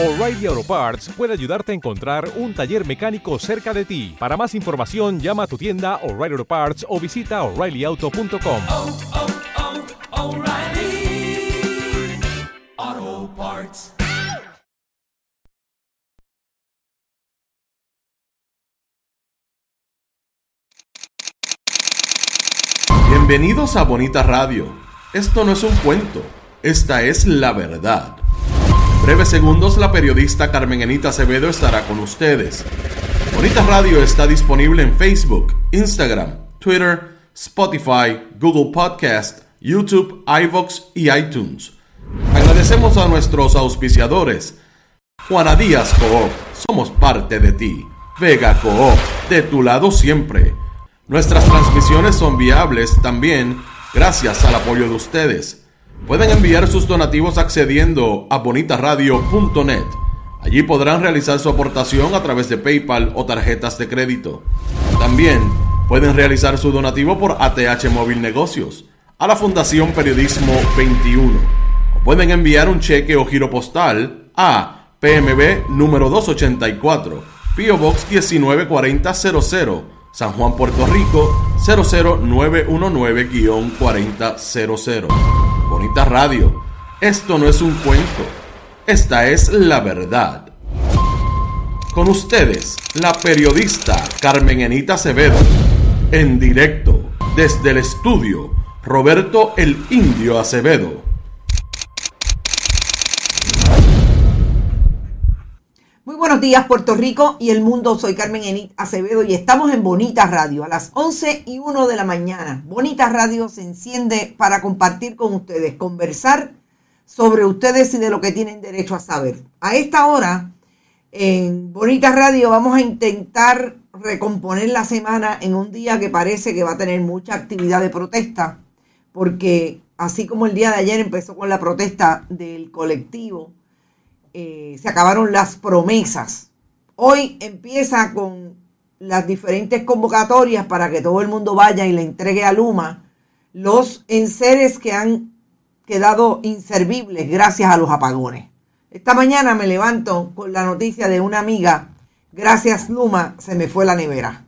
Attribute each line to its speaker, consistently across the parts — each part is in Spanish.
Speaker 1: O'Reilly Auto Parts puede ayudarte a encontrar un taller mecánico cerca de ti. Para más información, llama a tu tienda O'Reilly Auto Parts o visita oreillyauto.com.
Speaker 2: oh, oh, Parts.
Speaker 3: Bienvenidos a Bonita Radio. Esto no es un cuento, esta es la verdad. Breves segundos la periodista Carmen Enita Acevedo estará con ustedes. Bonita Radio está disponible en Facebook, Instagram, Twitter, Spotify, Google Podcast, YouTube, iVoox y iTunes. Agradecemos a nuestros auspiciadores. Juana Díaz Coop, somos parte de ti. Vega Coop, de tu lado siempre. Nuestras transmisiones son viables también gracias al apoyo de ustedes. Pueden enviar sus donativos accediendo a bonitaradio.net. Allí podrán realizar su aportación a través de PayPal o tarjetas de crédito. También pueden realizar su donativo por ATH Móvil Negocios a la Fundación Periodismo 21. O pueden enviar un cheque o giro postal a PMB número 284, PO Box 194000. San Juan, Puerto Rico 00919-4000. Bonita Radio, esto no es un cuento, esta es la verdad. Con ustedes, la periodista Carmen Enita Acevedo, en directo desde el estudio Roberto el Indio Acevedo.
Speaker 4: Buenos días Puerto Rico y el mundo, soy Carmen Enit Acevedo y estamos en Bonita Radio a las 11 y 1 de la mañana. Bonita Radio se enciende para compartir con ustedes, conversar sobre ustedes y de lo que tienen derecho a saber. A esta hora, en Bonita Radio vamos a intentar recomponer la semana en un día que parece que va a tener mucha actividad de protesta, porque así como el día de ayer empezó con la protesta del colectivo, eh, se acabaron las promesas. Hoy empieza con las diferentes convocatorias para que todo el mundo vaya y le entregue a Luma los enseres que han quedado inservibles gracias a los apagones. Esta mañana me levanto con la noticia de una amiga, gracias Luma, se me fue la nevera.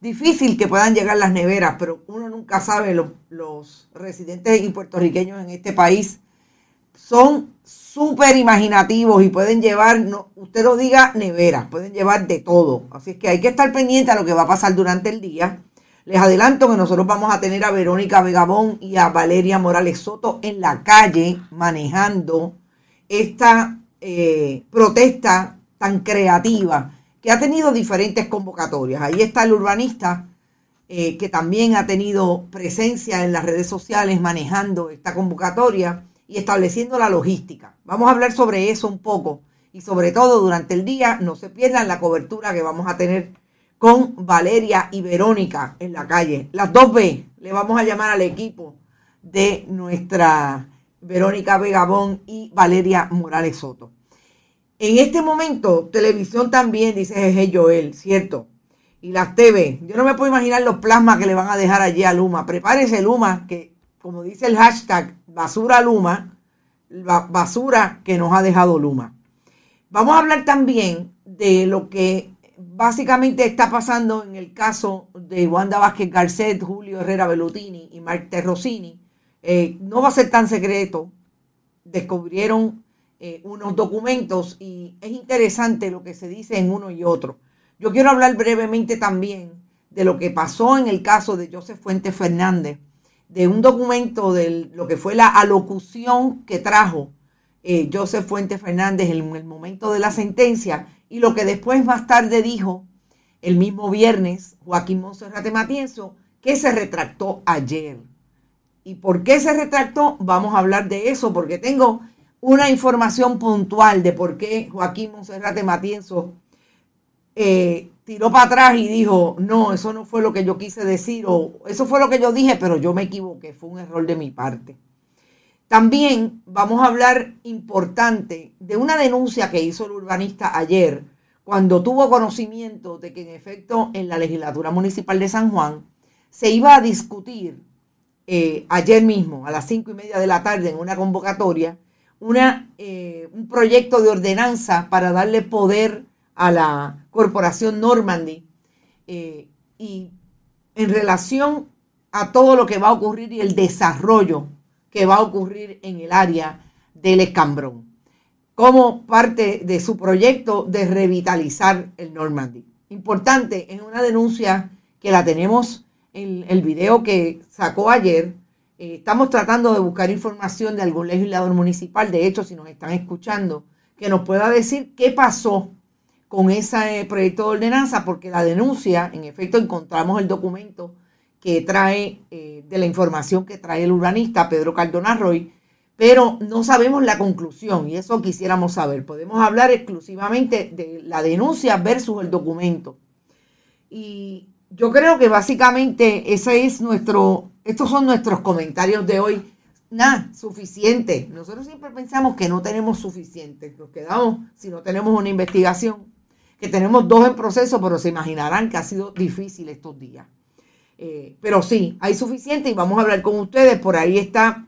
Speaker 4: Difícil que puedan llegar las neveras, pero uno nunca sabe, los, los residentes y puertorriqueños en este país son súper imaginativos y pueden llevar, no, usted lo diga, neveras, pueden llevar de todo. Así es que hay que estar pendiente a lo que va a pasar durante el día. Les adelanto que nosotros vamos a tener a Verónica Vegabón y a Valeria Morales Soto en la calle manejando esta eh, protesta tan creativa que ha tenido diferentes convocatorias. Ahí está el urbanista eh, que también ha tenido presencia en las redes sociales manejando esta convocatoria y estableciendo la logística. Vamos a hablar sobre eso un poco y sobre todo durante el día no se pierdan la cobertura que vamos a tener con Valeria y Verónica en la calle. Las dos B le vamos a llamar al equipo de nuestra Verónica Vegabón y Valeria Morales Soto. En este momento, televisión también, dice Jeje Joel, ¿cierto? Y las TV, yo no me puedo imaginar los plasmas que le van a dejar allí a Luma. Prepárese Luma, que como dice el hashtag, basura Luma, basura que nos ha dejado Luma. Vamos a hablar también de lo que básicamente está pasando en el caso de Wanda Vázquez Garcet, Julio Herrera Bellutini y Mark Terrosini. Eh, no va a ser tan secreto. Descubrieron eh, unos documentos y es interesante lo que se dice en uno y otro. Yo quiero hablar brevemente también de lo que pasó en el caso de Joseph Fuentes Fernández de un documento de lo que fue la alocución que trajo eh, Joseph Fuentes Fernández en el momento de la sentencia y lo que después más tarde dijo el mismo viernes Joaquín Monserrate Matienzo, que se retractó ayer. ¿Y por qué se retractó? Vamos a hablar de eso porque tengo una información puntual de por qué Joaquín Monserrate Matienzo eh, tiró para atrás y dijo, no, eso no fue lo que yo quise decir, o eso fue lo que yo dije, pero yo me equivoqué, fue un error de mi parte. También vamos a hablar importante de una denuncia que hizo el urbanista ayer, cuando tuvo conocimiento de que en efecto en la legislatura municipal de San Juan se iba a discutir eh, ayer mismo, a las cinco y media de la tarde, en una convocatoria, eh, un proyecto de ordenanza para darle poder a la corporación Normandy eh, y en relación a todo lo que va a ocurrir y el desarrollo que va a ocurrir en el área del escambrón, como parte de su proyecto de revitalizar el Normandy. Importante, es una denuncia que la tenemos en el video que sacó ayer. Eh, estamos tratando de buscar información de algún legislador municipal, de hecho, si nos están escuchando, que nos pueda decir qué pasó con ese proyecto de ordenanza, porque la denuncia, en efecto, encontramos el documento que trae, eh, de la información que trae el urbanista Pedro Cardona Roy, pero no sabemos la conclusión y eso quisiéramos saber. Podemos hablar exclusivamente de la denuncia versus el documento. Y yo creo que básicamente ese es nuestro, estos son nuestros comentarios de hoy. Nada, suficiente. Nosotros siempre pensamos que no tenemos suficiente. Nos quedamos si no tenemos una investigación, que tenemos dos en proceso, pero se imaginarán que ha sido difícil estos días. Eh, pero sí, hay suficiente y vamos a hablar con ustedes. Por ahí está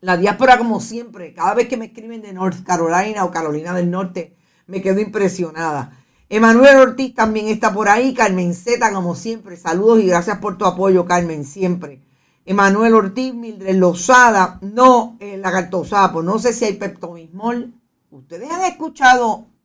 Speaker 4: la diáspora como siempre. Cada vez que me escriben de North Carolina o Carolina del Norte, me quedo impresionada. Emanuel Ortiz también está por ahí. Carmen Zeta, como siempre. Saludos y gracias por tu apoyo, Carmen, siempre. Emanuel Ortiz, Mildred Lozada, no, eh, la cartosada, pues no sé si hay peptomismol. Ustedes han escuchado